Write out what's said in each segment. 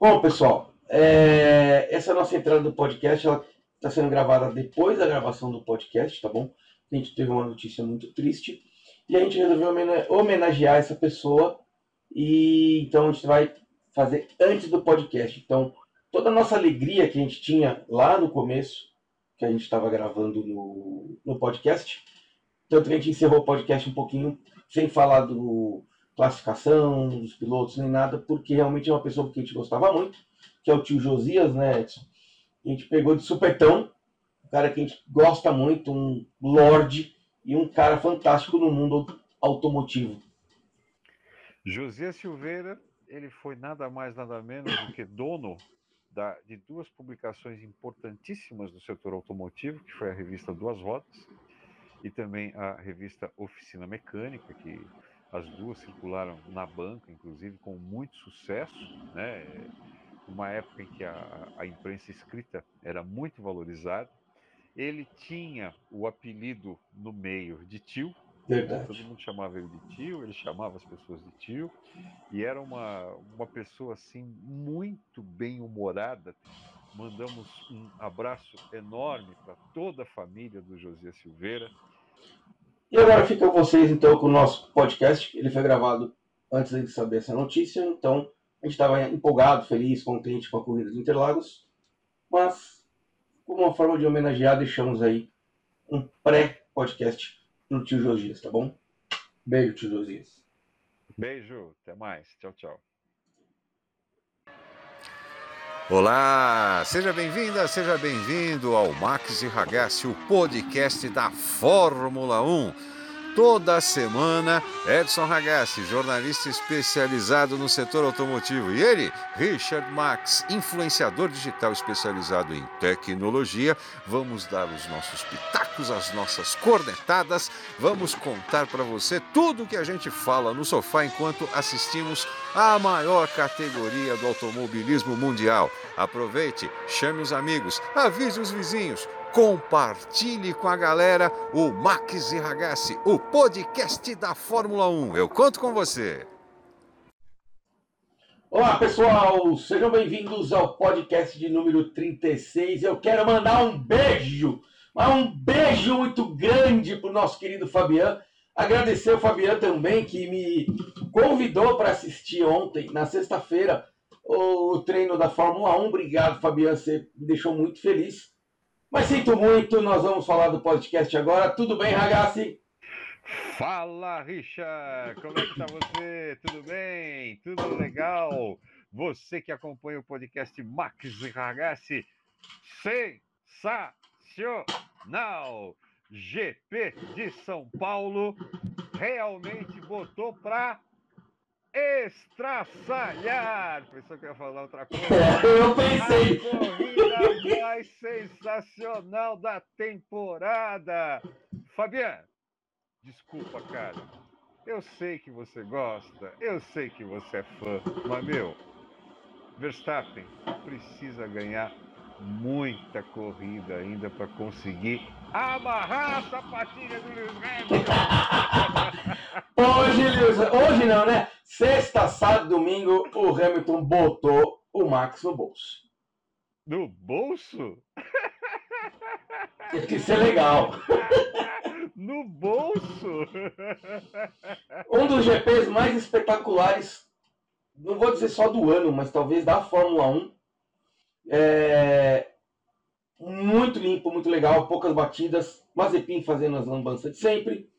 Bom, pessoal, é... essa nossa entrada do podcast. Está sendo gravada depois da gravação do podcast, tá bom? A gente teve uma notícia muito triste e a gente resolveu homenagear essa pessoa e então a gente vai fazer antes do podcast. Então, toda a nossa alegria que a gente tinha lá no começo, que a gente estava gravando no, no podcast, tanto que a gente encerrou o podcast um pouquinho sem falar do classificação, dos pilotos, nem nada, porque realmente é uma pessoa que a gente gostava muito, que é o tio Josias, né, Edson? A gente pegou de supetão, um cara que a gente gosta muito, um lord e um cara fantástico no mundo automotivo. Josias Silveira, ele foi nada mais, nada menos do que dono da, de duas publicações importantíssimas do setor automotivo, que foi a revista Duas Rodas e também a revista Oficina Mecânica, que as duas circularam na banca, inclusive com muito sucesso, né? Uma época em que a, a imprensa escrita era muito valorizada. Ele tinha o apelido no meio de tio, Verdade. Todo mundo chamava ele de tio, ele chamava as pessoas de tio, e era uma, uma pessoa assim muito bem humorada. Mandamos um abraço enorme para toda a família do José Silveira. E agora fica vocês então com o nosso podcast. Ele foi gravado antes de saber essa notícia, então a gente estava empolgado, feliz, contente com a corrida de Interlagos, mas como uma forma de homenagear, deixamos aí um pré-podcast no tio Josias, tá bom? Beijo, tio Josias. Beijo, até mais. Tchau, tchau. Olá, seja bem-vinda, seja bem-vindo ao Max e Ragazzi, o podcast da Fórmula 1. Toda semana, Edson Ragazzi, jornalista especializado no setor automotivo, e ele, Richard Max, influenciador digital especializado em tecnologia. Vamos dar os nossos pitacos, as nossas cornetadas, vamos contar para você tudo o que a gente fala no sofá enquanto assistimos a maior categoria do automobilismo mundial. Aproveite, chame os amigos, avise os vizinhos compartilhe com a galera o Max e Ragazzi, o podcast da Fórmula 1. Eu conto com você. Olá, pessoal, sejam bem-vindos ao podcast de número 36. Eu quero mandar um beijo, um beijo muito grande para o nosso querido Fabiano. Agradecer o Fabiano também, que me convidou para assistir ontem, na sexta-feira, o treino da Fórmula 1. Obrigado, Fabiano, você me deixou muito feliz. Mas sinto muito, nós vamos falar do podcast agora. Tudo bem, Ragazzi? Fala, Richard! Como é que tá você? Tudo bem? Tudo legal? Você que acompanha o podcast Max e Ragazzi, sensacional! GP de São Paulo realmente botou para estraçalhar. Pensou que ia falar outra coisa? Eu pensei. A corrida mais sensacional da temporada. Fabiano, desculpa, cara. Eu sei que você gosta, eu sei que você é fã, mas meu, Verstappen precisa ganhar muita corrida ainda para conseguir amarrar a sapatilha do Lewis Hamilton. hoje, Lewis, hoje não, né? Sexta, sábado, domingo, o Hamilton botou o Max no bolso. No bolso? Tem que ser legal. No bolso? Um dos GPs mais espetaculares, não vou dizer só do ano, mas talvez da Fórmula 1. É... Muito limpo, muito legal, poucas batidas. Mazepin fazendo as lambanças de sempre.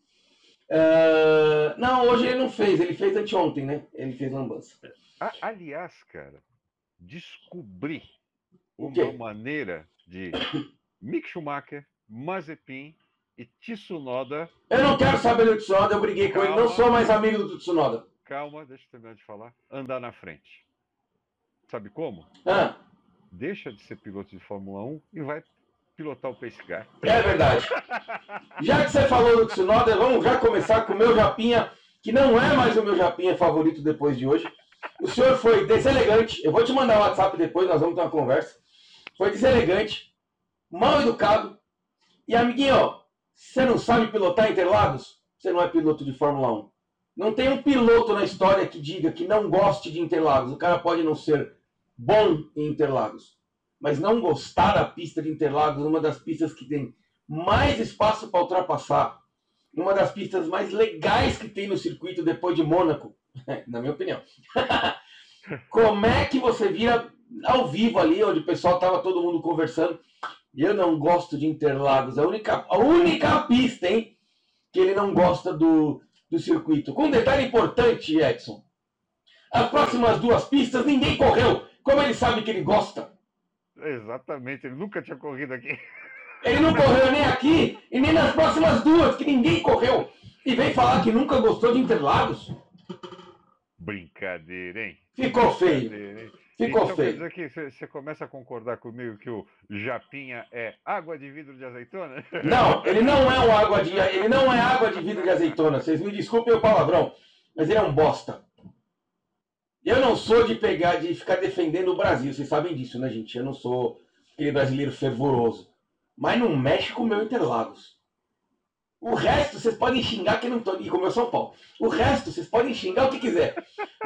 Uh, não, hoje ele não fez, ele fez anteontem, né? Ele fez lambança. Aliás, cara, descobri uma maneira de Mick Schumacher, Mazepin e Tsunoda. Eu não quero saber do Tsunoda, eu briguei Calma. com ele, não sou mais amigo do Tsunoda. Calma, deixa eu terminar de falar. Andar na frente. Sabe como? Ah. Deixa de ser piloto de Fórmula 1 e vai pilotar o Pace Car. É verdade. Já que você falou do Tsunoda, vamos já começar com o meu Japinha, que não é mais o meu Japinha favorito depois de hoje. O senhor foi deselegante. Eu vou te mandar o WhatsApp depois, nós vamos ter uma conversa. Foi deselegante, mal educado. E amiguinho, você não sabe pilotar Interlagos? Você não é piloto de Fórmula 1. Não tem um piloto na história que diga que não goste de Interlagos. O cara pode não ser bom em Interlagos. Mas não gostar da pista de Interlagos, uma das pistas que tem mais espaço para ultrapassar, uma das pistas mais legais que tem no circuito depois de Mônaco, na minha opinião. Como é que você vira ao vivo ali, onde o pessoal tava todo mundo conversando? Eu não gosto de Interlagos, a única, a única pista, hein, que ele não gosta do, do circuito. Com um detalhe importante, Edson. As próximas duas pistas ninguém correu. Como ele sabe que ele gosta? Exatamente, ele nunca tinha corrido aqui. Ele não correu nem aqui e nem nas próximas duas, que ninguém correu. E vem falar que nunca gostou de Interlagos. Brincadeira, hein? Ficou feio. Hein? Ficou então, feio. Quer dizer que você começa a concordar comigo que o Japinha é água de vidro de azeitona? Não, ele não é um água de ele não é água de vidro de azeitona. Vocês me desculpem o palavrão, mas ele é um bosta. Eu não sou de pegar de ficar defendendo o Brasil, vocês sabem disso, né, gente? Eu não sou aquele brasileiro fervoroso. Mas não mexe com o meu Interlagos. O resto vocês podem xingar que não tô aqui como eu São Paulo. O resto vocês podem xingar o que quiser.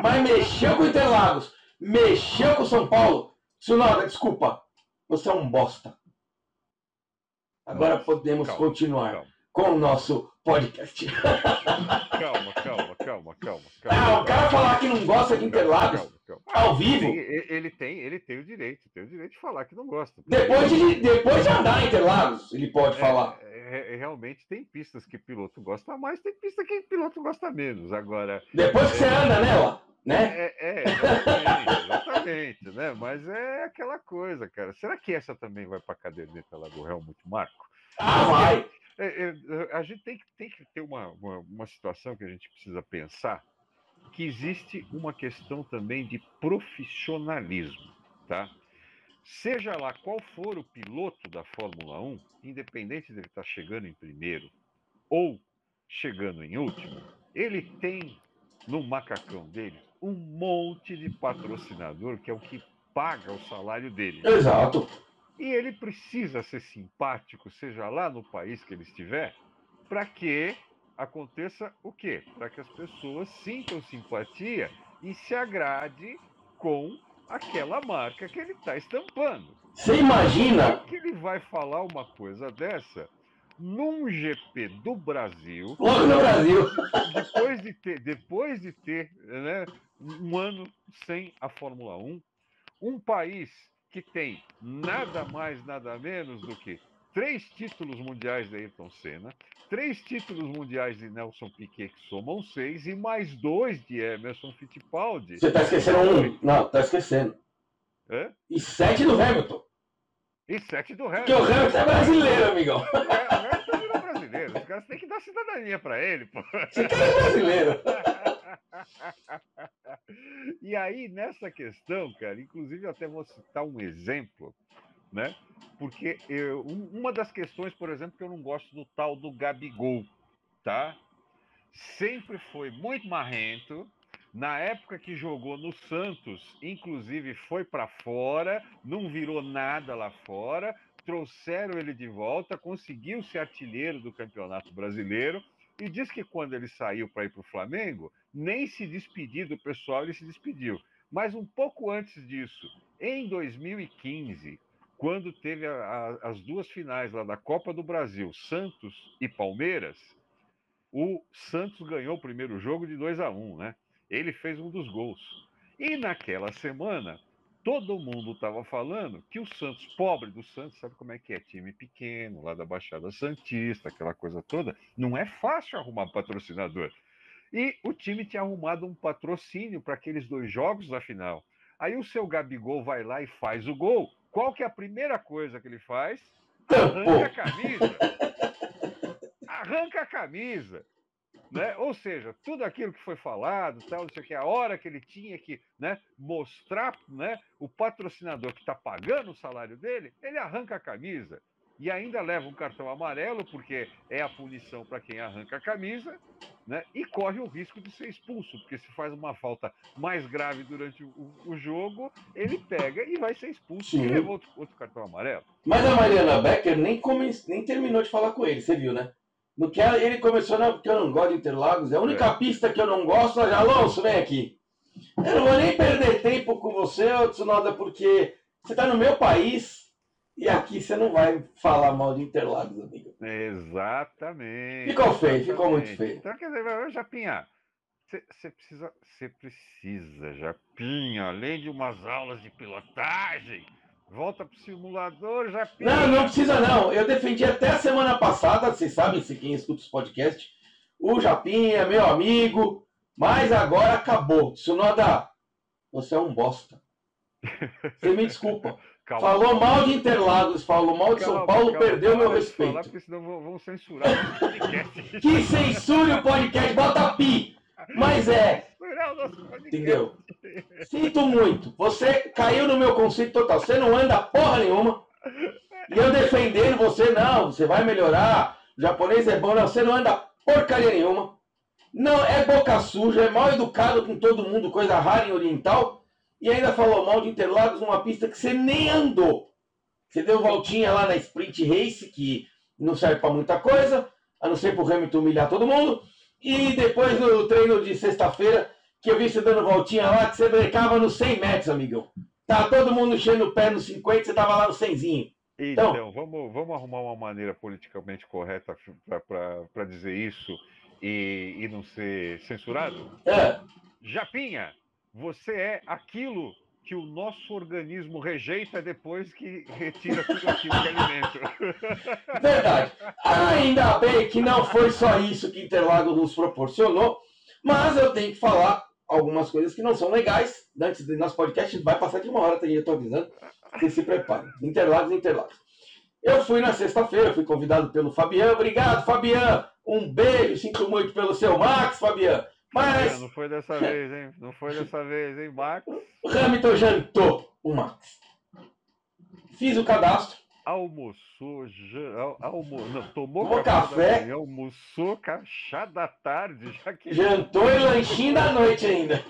Mas mexeu com o Interlagos, mexeu com o São Paulo. Tsunoda, desculpa. Você é um bosta. Agora Nossa, podemos calma, continuar Calma, com o nosso podcast. calma, calma, calma, calma. Ah, o cara falar que não gosta de Interlagos Calma, calma. ao vivo, ele, ele tem, ele tem o direito, tem o direito de falar que não gosta. depois de, depois de andar em Interlagos, ele pode falar. É, é, realmente tem pistas que piloto gosta mais, tem pista que piloto gosta menos. Agora, Depois que você anda nela, né? é, é exatamente, exatamente, né? Mas é aquela coisa, cara. Será que essa também vai para a caderneta lá do Helmut Marco? Ah, vai. É, é, a gente tem que, tem que ter uma, uma, uma situação que a gente precisa pensar, que existe uma questão também de profissionalismo, tá? Seja lá qual for o piloto da Fórmula 1, independente dele estar chegando em primeiro ou chegando em último, ele tem no macacão dele um monte de patrocinador que é o que paga o salário dele. Exato. E ele precisa ser simpático, seja lá no país que ele estiver, para que aconteça o quê? Para que as pessoas sintam simpatia e se agrade com aquela marca que ele está estampando. Você imagina, Como que ele vai falar uma coisa dessa num GP do Brasil, logo no Brasil. depois de ter, depois de ter né, um ano sem a Fórmula 1, um país que tem nada mais, nada menos do que três títulos mundiais de Ayrton Senna, três títulos mundiais de Nelson Piquet, que somam seis, e mais dois de Emerson Fittipaldi. Você tá esquecendo um. Não, tá esquecendo. Hã? E sete do Hamilton. E sete do Porque o Hamilton. Hamilton é brasileiro, amigão. O Hamilton virou brasileiro. Os caras têm que dar cidadania para ele, pô. Esse cara é brasileiro. e aí, nessa questão, cara, inclusive eu até vou citar um exemplo, né? Porque eu- um- uma das questões, por exemplo, que eu não gosto do tal do Gabigol, tá? Sempre foi muito marrento. Na época que jogou no Santos, inclusive foi para fora, não virou nada lá fora, trouxeram ele de volta, conseguiu ser artilheiro do Campeonato Brasileiro e diz que quando ele saiu para ir para o Flamengo, nem se despedir do pessoal, ele se despediu. Mas um pouco antes disso, em 2015, quando teve a- a- as duas finais lá da Copa do Brasil, Santos e Palmeiras, o Santos ganhou o primeiro jogo de 2 a 1 né? Ele fez um dos gols. E naquela semana, todo mundo estava falando que o Santos, pobre do Santos, sabe como é que é? Time pequeno, lá da Baixada Santista, aquela coisa toda, não é fácil arrumar patrocinador. E o time tinha arrumado um patrocínio para aqueles dois jogos da final. Aí o seu Gabigol vai lá e faz o gol. Qual que é a primeira coisa que ele faz? Arranca a camisa. Arranca a camisa. Né? Ou seja, tudo aquilo que foi falado, tal, não sei o que, a hora que ele tinha que né, mostrar né, o patrocinador que está pagando o salário dele, ele arranca a camisa. E ainda leva um cartão amarelo, porque é a punição para quem arranca a camisa, né? E corre o risco de ser expulso, porque se faz uma falta mais grave durante o, o jogo, ele pega e vai ser expulso Sim. e leva outro, outro cartão amarelo. Mas a Mariana Becker nem, come... nem terminou de falar com ele, você viu, né? No que ele começou, não, porque eu não gosto de Interlagos, é a única pista que eu não gosto, já, Alonso, vem aqui. Eu não vou nem perder tempo com você, Tsunoda, porque você está no meu país e aqui você não vai falar mal de Interlagos, amigo. Exatamente. Ficou feio, ficou muito feio. Então, quer dizer, Japinha, você precisa, você precisa, Japinha, além de umas aulas de pilotagem, volta pro simulador, Japinha. Não, não precisa não. Eu defendi até a semana passada, vocês sabem, se quem escuta os podcasts, o Japinha, meu amigo, mas agora acabou. Tsunoda, você é um bosta. Você me desculpa. Calma. Falou mal de Interlagos, falou mal de calma, São Paulo, calma, perdeu meu respeito. Falar, porque senão vão censurar o podcast. que censure o podcast, bota pi. Mas é. Entendeu? Sinto muito. Você caiu no meu conceito total. Você não anda porra nenhuma. E eu defendendo você, não, você vai melhorar. O japonês é bom, não, você não anda porcaria nenhuma. Não, é boca suja, é mal educado com todo mundo, coisa rara em oriental. E ainda falou mal de Interlagos numa pista que você nem andou. Você deu voltinha lá na Sprint Race, que não serve para muita coisa, a não ser para o Hamilton humilhar todo mundo. E depois no treino de sexta-feira, que eu vi você dando voltinha lá, que você brecava nos 100 metros, amigão. Tá todo mundo enchendo o pé nos 50, você tava lá no 100zinho. Então, então vamos, vamos arrumar uma maneira politicamente correta para dizer isso e, e não ser censurado? É. Japinha, você é aquilo que o nosso organismo rejeita depois que retira tudo aquilo que é alimento. Verdade. Ainda bem que não foi só isso que Interlagos nos proporcionou, mas eu tenho que falar algumas coisas que não são legais. Antes do nosso podcast, vai passar de uma hora, eu estou avisando. Vocês se preparem. Interlagos, Interlagos. Eu fui na sexta-feira, fui convidado pelo Fabiano. Obrigado, Fabiano. Um beijo, sinto muito pelo seu Max, Fabiano. Mas. Não foi dessa vez, hein? Não foi dessa vez, hein, Max? O Hamilton jantou o Max. Fiz o cadastro. Almoçou, já, almo, não, tomou, tomou café, café manhã, almoçou chá da tarde, já que... jantou e lanchinho da noite ainda.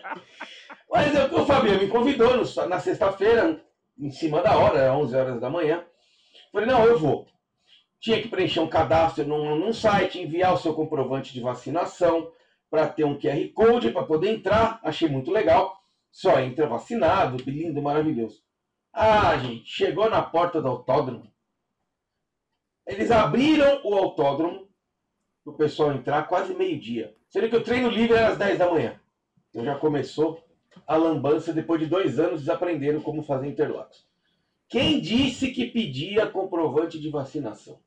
Mas eu, o Fabiano me convidou no, na sexta-feira, em cima da hora, 11 horas da manhã. Falei, não, eu vou. Tinha que preencher um cadastro num, num site, enviar o seu comprovante de vacinação, para ter um QR Code para poder entrar. Achei muito legal. Só entra vacinado, lindo, maravilhoso. Ah, gente, chegou na porta do autódromo. Eles abriram o autódromo para o pessoal entrar quase meio-dia. Sendo que o treino livre era às 10 da manhã. Então já começou a lambança depois de dois anos desaprenderam como fazer Interlagos. Quem disse que pedia comprovante de vacinação?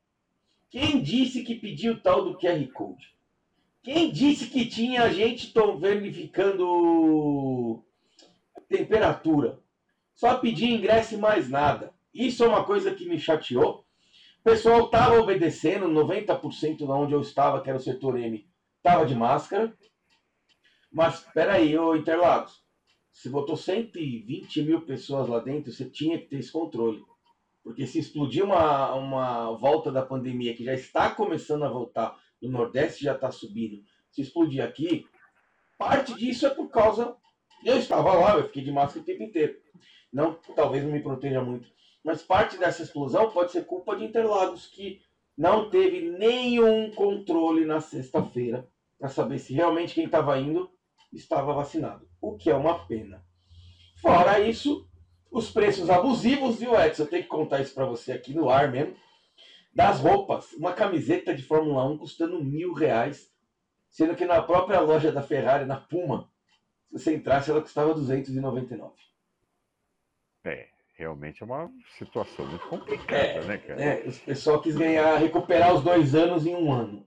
Quem disse que pedia o tal do QR Code? Quem disse que tinha gente verificando temperatura? Só pedir ingresso e mais nada. Isso é uma coisa que me chateou. O pessoal estava obedecendo, 90% da onde eu estava, que era o setor M, estava de máscara. Mas espera aí, ô Interlagos, você botou 120 mil pessoas lá dentro, você tinha que ter esse controle. Porque se explodir uma, uma volta da pandemia que já está começando a voltar do Nordeste já está subindo. Se explodir aqui, parte disso é por causa. Eu estava lá, eu fiquei de máscara o tempo inteiro. Não, talvez não me proteja muito. Mas parte dessa explosão pode ser culpa de Interlagos, que não teve nenhum controle na sexta-feira para saber se realmente quem estava indo estava vacinado. O que é uma pena. Fora isso, os preços abusivos, viu, Edson? Eu tenho que contar isso para você aqui no ar mesmo das roupas. Uma camiseta de Fórmula 1 custando mil reais, sendo que na própria loja da Ferrari, na Puma, se você entrasse, ela custava 299. É, realmente é uma situação muito complicada, é, né, cara? É, o pessoal quis ganhar, recuperar os dois anos em um ano.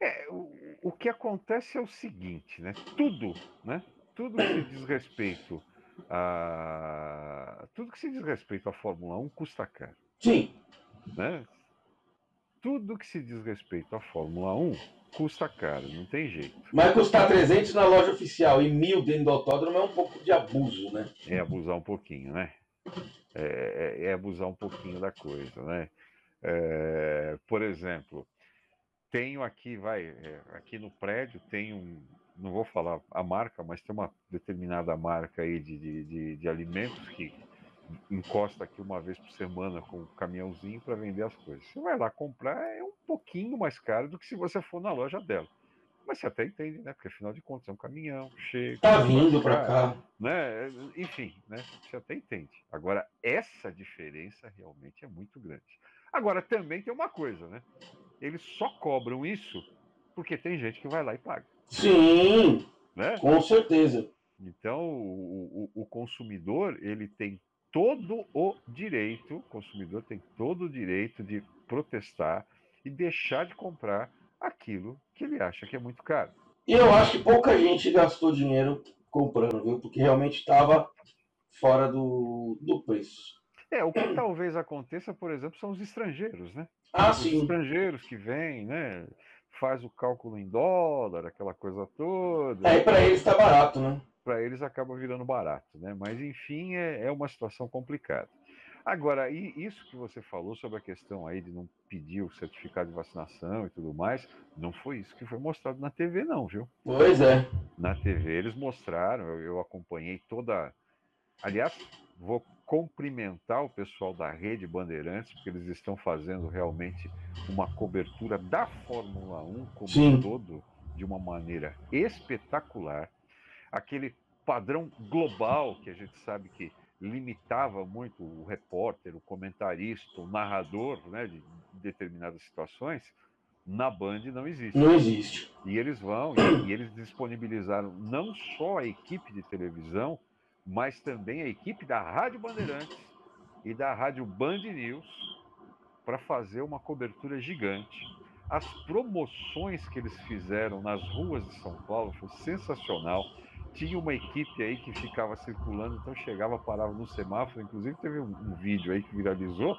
É, o, o que acontece é o seguinte, né? Tudo, né? Tudo que diz respeito a. Tudo que se diz respeito à Fórmula 1 custa caro. Sim. Né? Tudo que se diz respeito à Fórmula 1 custa caro, não tem jeito. Mas custar 300 na loja oficial e mil dentro do autódromo é um pouco de abuso, né? É abusar um pouquinho, né? É, é, é abusar um pouquinho da coisa, né? É, por exemplo, tenho aqui, vai, é, aqui no prédio tem um, não vou falar a marca, mas tem uma determinada marca aí de, de, de, de alimentos que encosta aqui uma vez por semana com um caminhãozinho para vender as coisas. Você vai lá comprar, é um pouquinho mais caro do que se você for na loja dela. Mas você até entende, né? Porque afinal de contas é um caminhão, chega. Tá vindo para cá. Né? Enfim, né? Você até entende. Agora, essa diferença realmente é muito grande. Agora, também tem uma coisa, né? Eles só cobram isso porque tem gente que vai lá e paga. Sim, né? com certeza. Então, o, o, o consumidor, ele tem todo o direito, o consumidor tem todo o direito de protestar e deixar de comprar aquilo que ele acha que é muito caro. E eu acho que pouca gente gastou dinheiro comprando, viu? Porque realmente estava fora do, do preço. É, o que talvez aconteça, por exemplo, são os estrangeiros, né? Ah, os sim. estrangeiros que vêm, né? Faz o cálculo em dólar, aquela coisa toda. É, para eles está barato, né? Para eles acaba virando barato, né? Mas enfim, é, é uma situação complicada. Agora, isso que você falou sobre a questão aí de não pedir o certificado de vacinação e tudo mais, não foi isso que foi mostrado na TV, não, viu? Pois é. Na TV eles mostraram, eu, eu acompanhei toda. Aliás, vou cumprimentar o pessoal da Rede Bandeirantes, porque eles estão fazendo realmente uma cobertura da Fórmula 1 como Sim. um todo, de uma maneira espetacular. Aquele padrão global que a gente sabe que limitava muito o repórter, o comentarista, o narrador né, de determinadas situações, na Band não existe. Não existe. E eles vão, e, e, eles disponibilizaram não só a equipe de televisão, mas também a equipe da Rádio Bandeirantes e da Rádio Band News para fazer uma cobertura gigante. As promoções que eles fizeram nas ruas de São Paulo foi sensacional tinha uma equipe aí que ficava circulando, então chegava, parava no semáforo, inclusive teve um, um vídeo aí que viralizou,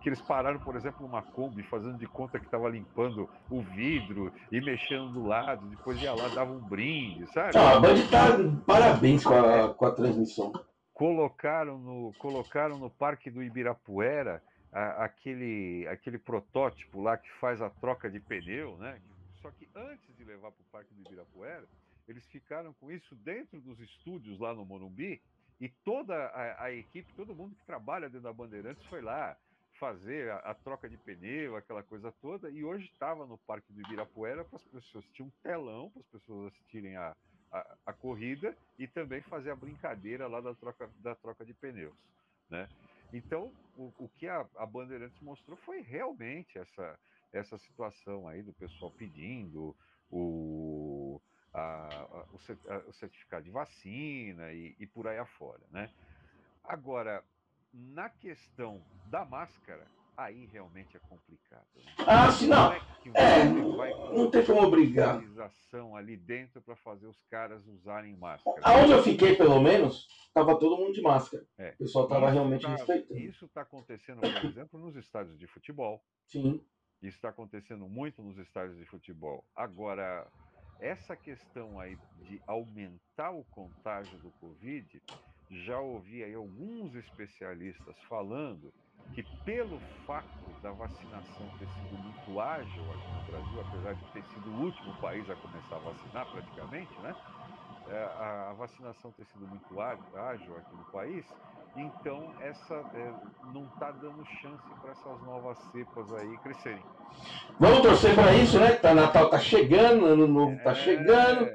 que eles pararam, por exemplo, numa Kombi, fazendo de conta que estava limpando o vidro e mexendo do lado, depois ia lá, dava um brinde, sabe? Ah, a Band tá parabéns com a, com a transmissão. Colocaram no, colocaram no Parque do Ibirapuera a, aquele, aquele protótipo lá que faz a troca de pneu, né? Só que antes de levar para o Parque do Ibirapuera, eles ficaram com isso dentro dos estúdios lá no Morumbi e toda a, a equipe, todo mundo que trabalha dentro da Bandeirantes foi lá fazer a, a troca de pneu, aquela coisa toda. E hoje estava no Parque do Ibirapuera para as pessoas, tinha um telão para as pessoas assistirem a, a, a, corrida e também fazer a brincadeira lá da troca, da troca de pneus, né? Então, o, o que a, a Bandeirantes mostrou foi realmente essa, essa situação aí do pessoal pedindo o, a, a, o, certificado de vacina e, e, por aí afora, né? Agora, na questão da máscara, aí realmente é complicado. Né? Ah, sim, não. É, é não tem como obrigar. ali dentro para fazer os caras usarem máscara. Aonde eu fiquei, pelo menos, estava todo mundo de máscara. É. O pessoal estava realmente tá, respeitando. Isso está acontecendo, por exemplo, nos estádios de futebol. Sim. Isso está acontecendo muito nos estádios de futebol. Agora, essa questão aí de aumentar o contágio do Covid, já ouvi aí alguns especialistas falando que pelo fato da vacinação ter sido muito ágil aqui no Brasil, apesar de ter sido o último país a começar a vacinar praticamente, né? É, a vacinação ter sido muito ágil aqui no país, então, essa é, não está dando chance para essas novas cepas aí crescerem. Vamos torcer para isso, né? Tá, Natal tá chegando, Ano Novo tá é, chegando.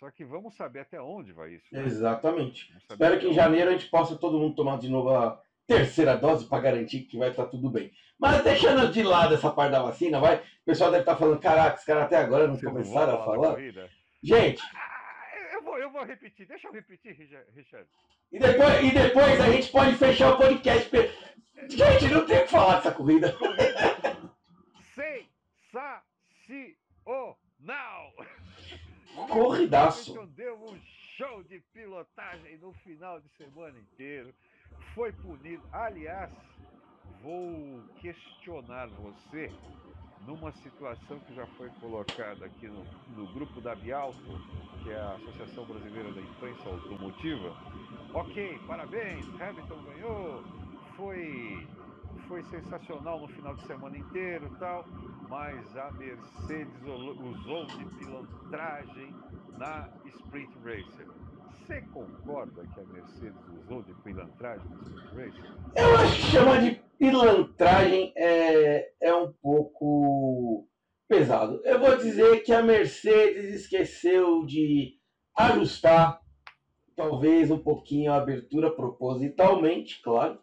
Só que vamos saber até onde vai isso. Né? Exatamente. Espero que em janeiro a gente possa todo mundo tomar de novo a terceira dose para garantir que vai estar tá tudo bem. Mas deixando de lado essa parte da vacina, vai. O pessoal deve estar tá falando, caraca, os caras até agora não Vocês começaram a falar. Gente, eu vou repetir, deixa eu repetir, Richard. E depois, e depois a gente pode fechar o podcast. Gente, não tem o que falar dessa corrida. Sensacional! Corridaço. Deu um show de pilotagem no final de semana inteiro. Foi punido. Aliás, vou questionar você numa situação que já foi colocada aqui no, no grupo da Bialto, que é a Associação Brasileira da Imprensa Automotiva. Ok, parabéns, Hamilton ganhou, foi, foi sensacional no final de semana inteiro tal, mas a Mercedes usou de pilantragem na Sprint Racer. Você concorda que a Mercedes usou de pilantragem? Eu acho que chamar de pilantragem é, é um pouco pesado. Eu vou dizer que a Mercedes esqueceu de ajustar, talvez um pouquinho a abertura propositalmente, claro.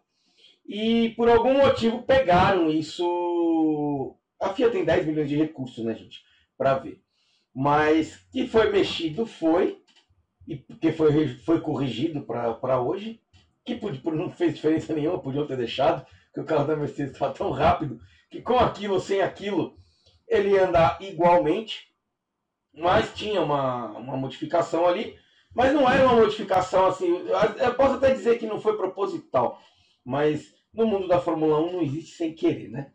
E por algum motivo pegaram isso. A FIA tem 10 milhões de recursos, né, gente? Para ver. Mas que foi mexido foi, e porque foi, foi corrigido para hoje, que não fez diferença nenhuma, podiam ter deixado, que o carro da Mercedes estava tão rápido que com aquilo ou sem aquilo ele ia andar igualmente, mas tinha uma, uma modificação ali, mas não era uma modificação assim. Eu posso até dizer que não foi proposital, mas no mundo da Fórmula 1 não existe sem querer, né?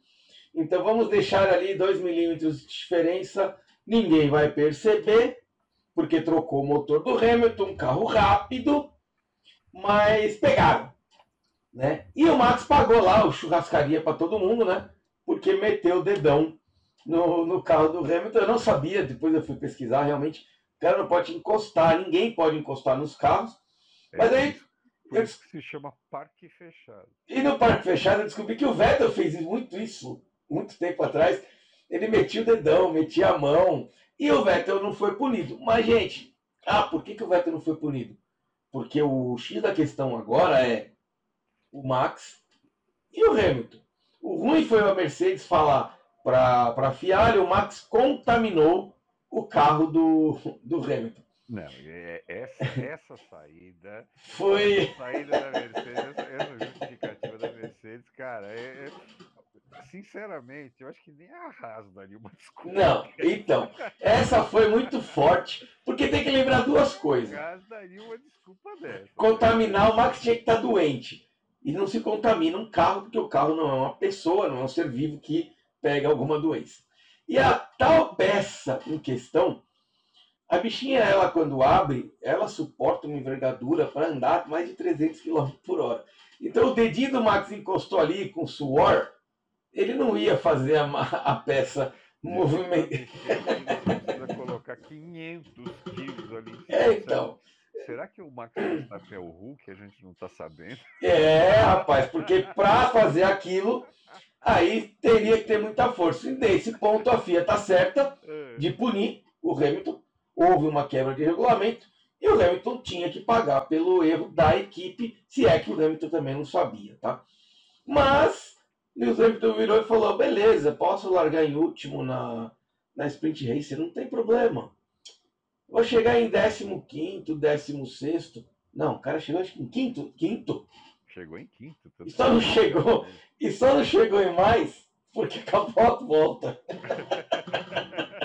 Então vamos deixar ali 2 milímetros de diferença, ninguém vai perceber, porque trocou o motor do Hamilton, um carro rápido, mas pegaram. Né? E o Max pagou lá o churrascaria para todo mundo, né? Porque meteu o dedão no, no carro do Hamilton. Eu não sabia, depois eu fui pesquisar, realmente, o cara não pode encostar, ninguém pode encostar nos carros. É mas aí. Por isso que se chama parque fechado. E no parque fechado eu descobri que o Vettel fez muito isso, muito tempo atrás. Ele metia o dedão, metia a mão. E o Vettel não foi punido. Mas, gente, ah, por que, que o Vettel não foi punido? Porque o X da questão agora é o Max e o Hamilton. O ruim foi a Mercedes falar para a FIA, o Max contaminou o carro do, do Hamilton. Não, é, é, essa, essa saída. Foi. Essa saída da Mercedes, essa justificativa da Mercedes, cara, é, sinceramente, eu acho que nem a Haas daria uma desculpa. Não, então, essa foi muito forte, porque tem que lembrar duas coisas. Daria uma desculpa dessa. Contaminar, o Max tinha que estar doente. E não se contamina um carro, porque o carro não é uma pessoa, não é um ser vivo que pega alguma doença. E a tal peça em questão, a bichinha, ela quando abre, ela suporta uma envergadura para andar mais de 300 km por hora. Então o dedinho do Max encostou ali com suor, ele não ia fazer a, a peça movimentar. Precisa colocar 500 quilos ali. É, então. Será que o Max Verstappen é o Hulk? A gente não está sabendo. É, rapaz, porque para fazer aquilo, aí teria que ter muita força. E nesse ponto a FIA está certa é. de punir o Hamilton. Houve uma quebra de regulamento e o Hamilton tinha que pagar pelo erro da equipe, se é que o Hamilton também não sabia, tá? Mas o Hamilton virou e falou: beleza, posso largar em último na, na sprint race, não tem problema. Vou chegar em 15, 16. Não, o cara chegou acho que em quinto. Quinto. Chegou em quinto. E só não chegou. E só não chegou em mais porque acabou a volta.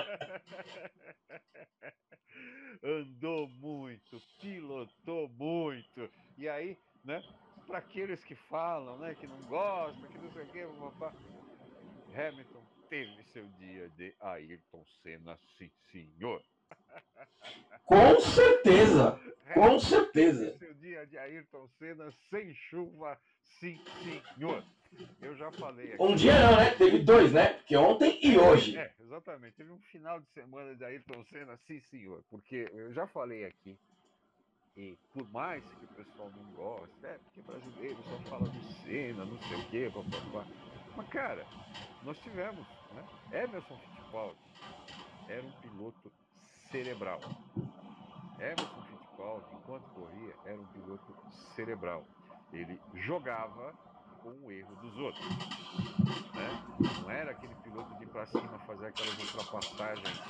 Andou muito, pilotou muito. E aí, né? Para aqueles que falam, né? Que não gostam, que não sei o quê, papá. Hamilton teve seu dia de Ayrton Senna, sim, senhor. Com certeza, com certeza. Seu dia de Ayrton Senna sem chuva, sim, senhor. Eu já falei aqui. Um dia não, né? Teve dois, né? Porque ontem e hoje. É, exatamente. Teve um final de semana de Ayrton Senna, sim, senhor. Porque eu já falei aqui. E por mais que o pessoal não goste, é porque brasileiro só fala do Senna, não sei o quê, papapá. Mas, cara, nós tivemos, né? Emerson Fittipaldi era um piloto cerebral. Emerson Fittipaldi, enquanto corria, era um piloto cerebral. Ele jogava com o erro dos outros. Né? Não era aquele piloto de ir para cima fazer aquelas ultrapassagens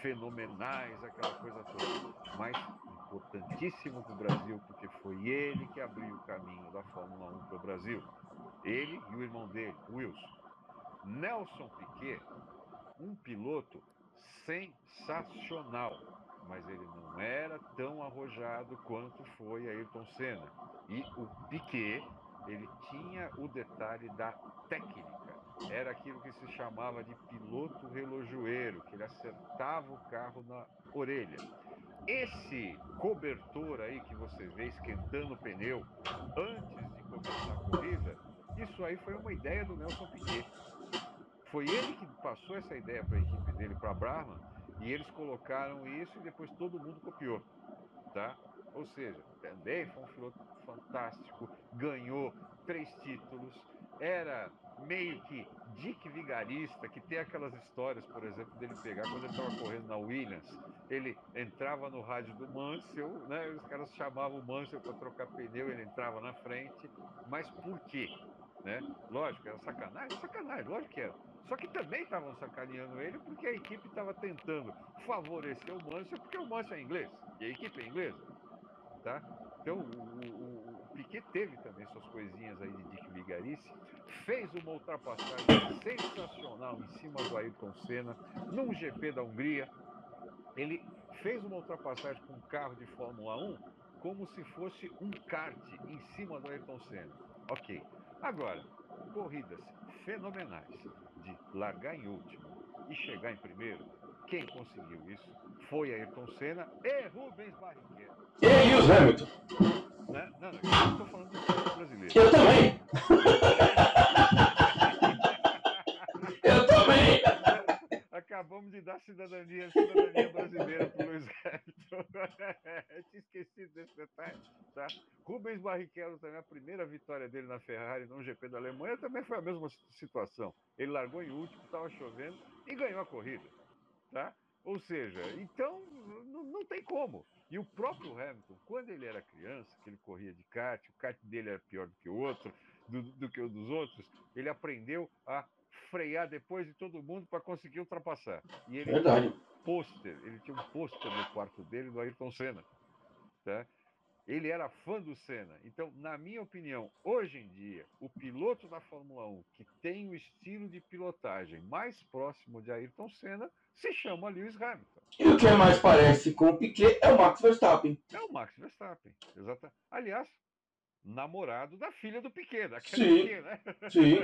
fenomenais, aquela coisa toda. Mas importantíssimo para o Brasil, porque foi ele que abriu o caminho da Fórmula 1 para o Brasil. Ele e o irmão dele, Wilson. Nelson Piquet, um piloto sensacional, mas ele não era tão arrojado quanto foi Ayrton Senna. E o Piquet, ele tinha o detalhe da técnica. Era aquilo que se chamava de piloto relojoeiro, que ele acertava o carro na orelha. Esse cobertor aí que você vê esquentando o pneu antes de começar a corrida, isso aí foi uma ideia do Nelson Piquet. Foi ele que passou essa ideia para a equipe dele, para a Brahma, e eles colocaram isso e depois todo mundo copiou, tá? Ou seja, também foi um piloto fantástico, ganhou três títulos, era meio que Dick Vigarista, que tem aquelas histórias, por exemplo, dele pegar quando ele estava correndo na Williams, ele entrava no rádio do Mansell, né? Os caras chamavam o Mansell para trocar pneu, ele entrava na frente. Mas por quê? Né? Lógico, era sacanagem, sacanagem, lógico que era. Só que também estavam sacaneando ele porque a equipe estava tentando favorecer o Mansell, porque o Mansell é inglês e a equipe é inglesa. Tá? Então, o, o, o Piquet teve também suas coisinhas aí de Dick Vigarice, fez uma ultrapassagem sensacional em cima do Ayrton Senna, num GP da Hungria. Ele fez uma ultrapassagem com um carro de Fórmula 1 como se fosse um kart em cima do Ayrton Senna. Ok. Agora, corridas fenomenais de largar em último e chegar em primeiro, quem conseguiu isso foi Ayrton Senna e Rubens Barrichello. E Lewis Hamilton. Né? Não, não, eu estou falando do brasileiro. Eu também. eu também. Acabamos de dar cidadania, cidadania brasileira para o Luiz Hamilton. Tinha esquecido desse detalhe. Tá? Rubens Barrichello também, a primeira vitória dele na Ferrari no GP da Alemanha também foi a mesma situação. Ele largou em último, estava chovendo e ganhou a corrida. Tá? Ou seja, então não, não tem como. E o próprio Hamilton, quando ele era criança, que ele corria de kart, o kart dele era pior do que o outro, do, do que o dos outros, ele aprendeu a frear depois de todo mundo para conseguir ultrapassar. E ele Verdade. tinha um pôster, ele tinha um pôster no quarto dele do Ayrton Senna. Tá? Ele era fã do Senna. Então, na minha opinião, hoje em dia, o piloto da Fórmula 1 que tem o estilo de pilotagem mais próximo de Ayrton Senna se chama Lewis Hamilton. E o que mais parece com o Piquet é o Max Verstappen. É o Max Verstappen, exato. Aliás, namorado da filha do Piquet, daquela Sim. Piquet, né? Sim.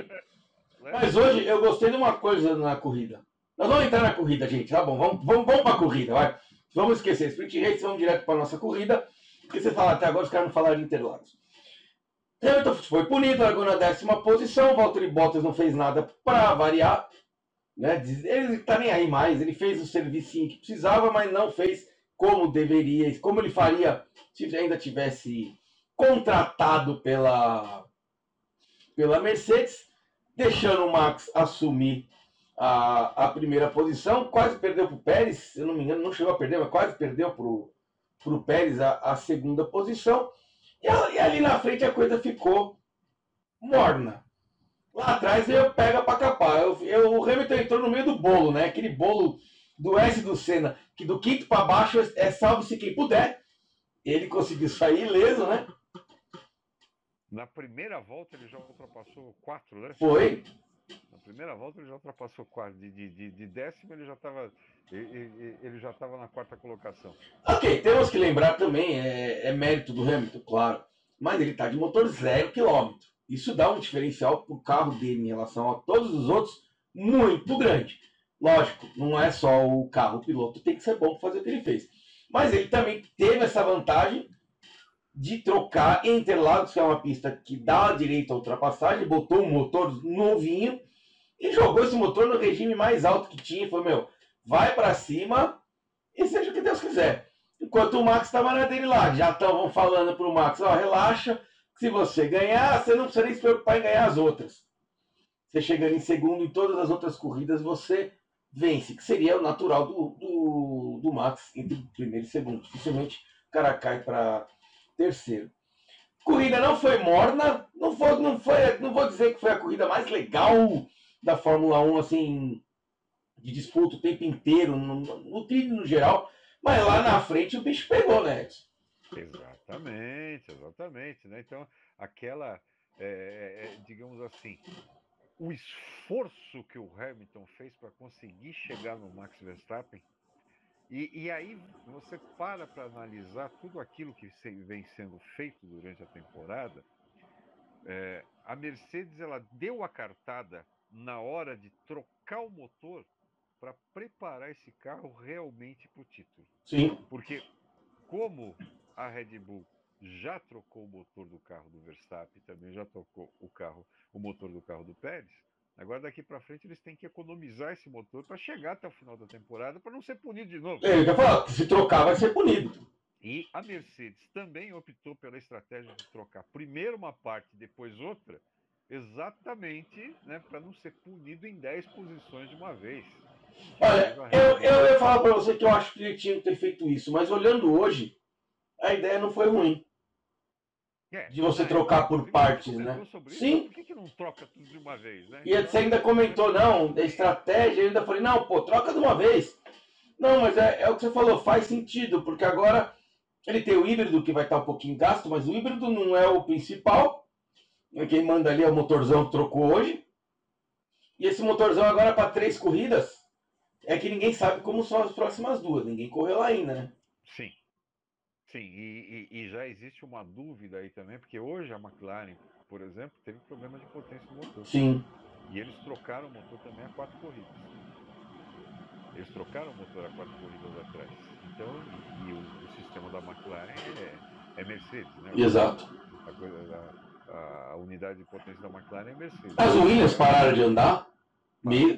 Mas hoje eu gostei de uma coisa na corrida. Nós vamos entrar na corrida, gente. Tá bom, vamos, vamos, vamos para a corrida, vai. Vamos esquecer Sprint Race, vamos direto para nossa corrida. Porque você fala até agora, os caras não falaram de Interlagos. Hamilton foi punido, largou na décima posição. Valtteri Bottas não fez nada para variar. Né? Ele está nem aí mais. Ele fez o servicinho que precisava, mas não fez como deveria, como ele faria se ainda tivesse contratado pela, pela Mercedes, deixando o Max assumir a, a primeira posição. Quase perdeu para o Pérez, se não me engano, não chegou a perder, mas quase perdeu para o Pérez a, a segunda posição. E, e ali na frente a coisa ficou morna. Lá atrás eu pega para capar. Eu, eu- o Hamilton entrou no meio do bolo, né? Aquele bolo do S do Senna, que do quinto para baixo é, é salve-se quem puder. Ele conseguiu sair ileso, né? Na primeira volta ele já ultrapassou quatro, né? Foi. Na primeira volta ele já ultrapassou quatro. De, de, de, de décimo ele já estava ele, ele já estava na quarta colocação. Ok, temos que lembrar também, é, é mérito do Hamilton, claro. Mas ele está de motor zero quilômetro. Isso dá um diferencial para o carro dele em relação a todos os outros muito grande. Lógico, não é só o carro, o piloto tem que ser bom para fazer o que ele fez. Mas ele também teve essa vantagem de trocar Interlagos, que é uma pista que dá direito à ultrapassagem, botou um motor novinho e jogou esse motor no regime mais alto que tinha. Falou, meu, vai para cima e seja o que Deus quiser. Enquanto o Max estava na dele lá, já estavam falando para o Max, ó, relaxa, se você ganhar, você não precisa nem se preocupar em ganhar as outras. Você chegando em segundo em todas as outras corridas, você vence, que seria o natural do, do, do Max entre primeiro e segundo. Dificilmente o cara cai para terceiro. Corrida não foi morna, não foi, não foi, não vou dizer que foi a corrida mais legal da Fórmula 1, assim, de disputa o tempo inteiro, no, no trilho no geral, mas lá na frente o bicho pegou, né? Edson? Exatamente, exatamente. Né? Então, aquela, é, é, digamos assim, o esforço que o Hamilton fez para conseguir chegar no Max Verstappen, e, e aí você para para analisar tudo aquilo que vem sendo feito durante a temporada. é, a Mercedes ela deu a cartada na hora de trocar o motor para preparar esse carro realmente para o título. Sim, Porque como a Red Bull já trocou o motor do carro do Verstappen, também já trocou o carro, o motor do carro do Pérez, agora daqui para frente eles têm que economizar esse motor para chegar até o final da temporada para não ser punido de novo. ele quer falar, se trocar vai ser punido. E a Mercedes também optou pela estratégia de trocar primeiro uma parte, depois outra, exatamente né, para não ser punido em 10 posições de uma vez. Olha, eu, eu ia falar para você que eu acho que ele tinha que ter feito isso, mas olhando hoje, a ideia não foi ruim. É, de você é, trocar por inclusive, partes, né? isso, Sim. Por que, que não troca tudo de uma vez, né? E você ainda comentou, não, da estratégia, eu ainda falei, não, pô, troca de uma vez. Não, mas é, é o que você falou, faz sentido, porque agora ele tem o híbrido que vai estar um pouquinho gasto, mas o híbrido não é o principal. Quem manda ali é o motorzão que trocou hoje. E esse motorzão agora para três corridas, é que ninguém sabe como são as próximas duas. Ninguém correu lá ainda, né? Sim. Sim, e, e- e já existe uma dúvida aí também, porque hoje a McLaren, por exemplo, teve problema de potência no motor. Sim. E eles trocaram o motor também a quatro corridas. Eles trocaram o motor a quatro corridas atrás. Então, e o, o sistema da McLaren é, é Mercedes, né? Exato. A, coisa- a- a unidade de potência da McLaren é Mercedes. As Williams pararam de andar,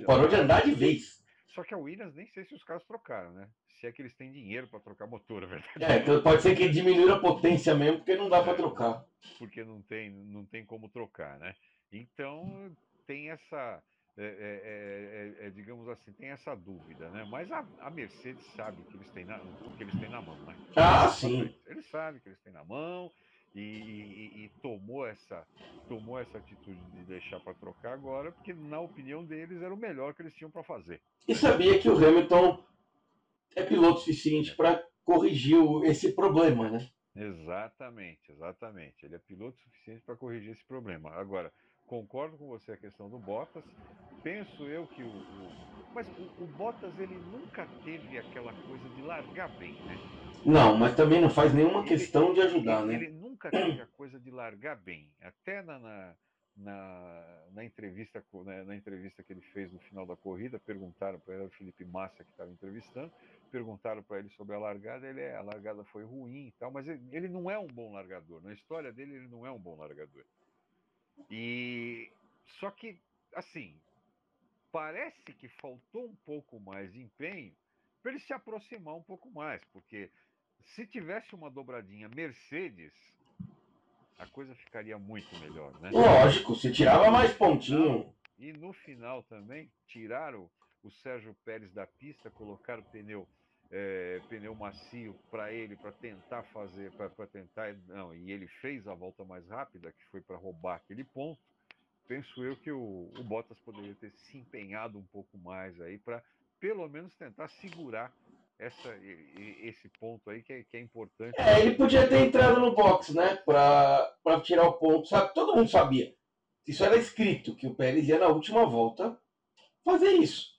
parou de andar de vez. Só que a Williams nem sei se os caras trocaram, né? Se é que eles têm dinheiro para trocar motor, a verdade. É, então pode ser que diminua a potência mesmo, porque não dá para trocar. porque não tem, não tem como trocar, né? Então tem essa, é, é, é, é, é, digamos assim, tem essa dúvida, né? Mas a, a Mercedes sabe que eles têm na, o que eles têm na mão, né? Ah, sim. Eles sabem que eles têm na mão e, e- e tomou essa, tomou essa atitude de deixar para trocar agora, porque na opinião deles era o melhor que eles tinham para fazer. E sabia que o Hamilton é piloto suficiente para corrigir esse problema, né? Exatamente, exatamente. Ele é piloto suficiente para corrigir esse problema. Agora, concordo com você a questão do Bottas. Penso eu que o, o- mas o, o Bottas ele nunca teve aquela coisa de largar bem, né? Não, mas também não faz nenhuma Ele- questão de ajudar, ele, né? Ele nunca teve a coisa de largar bem. Até na, na, na, na entrevista, co- né, na entrevista que ele fez no final da corrida, perguntaram para ele, era o Felipe Massa que estava entrevistando, perguntaram para ele sobre a largada, ele é, a largada foi ruim e tal, mas ele, ele não é um bom largador. Na história dele, ele não é um bom largador. E só que, assim, parece que faltou um pouco mais de empenho para ele se aproximar um pouco mais, porque se tivesse uma dobradinha Mercedes, a coisa ficaria muito melhor, né? Lógico, se tirava mais pontinho. E no final também tiraram o Sérgio Pérez da pista, colocaram pneu é, pneu macio para ele para tentar fazer para tentar não e ele fez a volta mais rápida que foi para roubar aquele ponto. Penso eu que o, o Bottas poderia ter se empenhado um pouco mais aí para pelo menos tentar segurar essa, esse ponto aí que é, que é importante. É, ele podia ter entrado no box, né? Pra tirar o ponto. Sabe? Todo mundo sabia. Isso era escrito, que o Pérez ia na última volta fazer isso.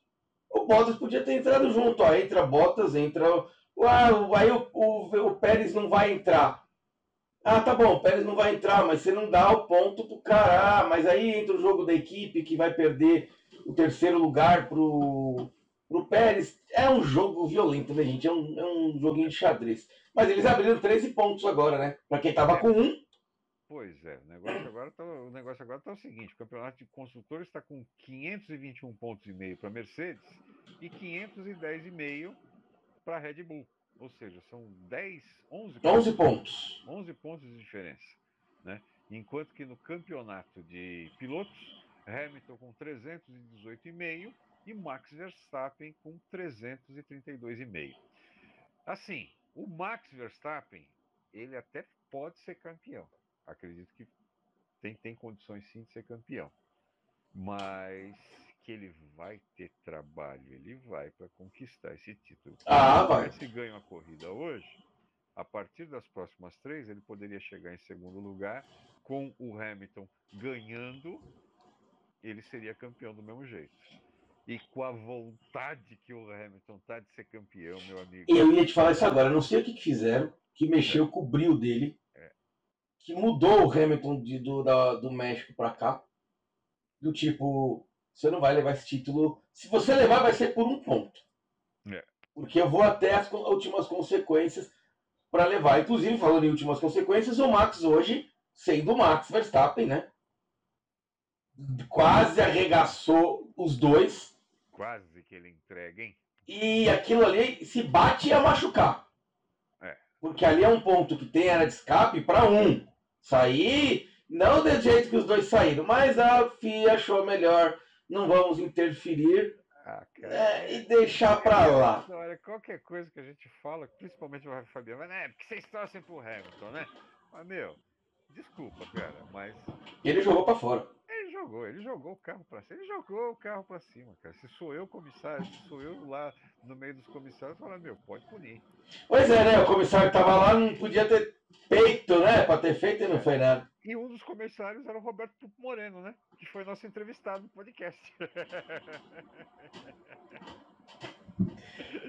O Bottas podia ter entrado junto. Ó, entra Bottas, entra. Ah, aí o, o, o Pérez não vai entrar. Ah, tá bom, o Pérez não vai entrar, mas você não dá o ponto pro cara. Ah, mas aí entra o jogo da equipe que vai perder o terceiro lugar pro, pro Pérez. É um jogo violento, né, gente? É um, é um joguinho de xadrez. Mas eles abriram 13 pontos agora, né? Pra quem tava com um. Pois é, o negócio agora tá, o negócio agora tá o seguinte, o campeonato de construtores está com 521 pontos e meio para Mercedes e 510,5 para Red Bull. Ou seja, são 10, 11 11 pontos. 11 pontos de diferença, né? Enquanto que no campeonato de pilotos, Hamilton com 318,5 e Max Verstappen com 332,5. Assim, o Max Verstappen, ele até pode ser campeão. Acredito que tem, tem condições sim de ser campeão. Mas que ele vai ter trabalho, ele vai para conquistar esse título. Ah, Se vai. tivesse ganho a corrida hoje, a partir das próximas três, ele poderia chegar em segundo lugar. Com o Hamilton ganhando, ele seria campeão do mesmo jeito. E com a vontade que o Hamilton tá de ser campeão, meu amigo. Eu ia te falar isso agora. Eu não sei o que, que fizeram, que mexeu com o brilho dele, É. que mudou o Hamilton de- do, da- do México pra cá. Do tipo, você não vai levar esse título. Se você levar, vai ser por um ponto. É. Porque eu vou até as últimas consequências para levar. Inclusive, falando em últimas consequências, o Max hoje, sendo o Max Verstappen, né? Quase arregaçou os dois. Quase que ele entrega, hein? E aquilo ali, se bate, ia machucar. É. Porque ali é um ponto que tem área de escape para um. Sair Não do jeito que os dois saíram, mas a FIA achou melhor, não vamos interferir Ah, é, e deixar pra lá. Olha, qualquer coisa que a gente fala, principalmente o Fabiano, mas né, porque vocês torcem pro Hamilton, né? Mas, meu, desculpa, cara, mas Ele jogou pra fora. ele jogou, ele jogou o carro pra cima, ele jogou o carro pra cima, cara. Se sou eu comissário, se sou eu lá no meio dos comissários, fala, meu, pode punir. Pois é, né? O comissário tava lá, não podia ter peito, né? Pra ter feito e não foi nada. E um dos comissários era o Roberto Pupo Moreno, né? Que foi nosso entrevistado no podcast.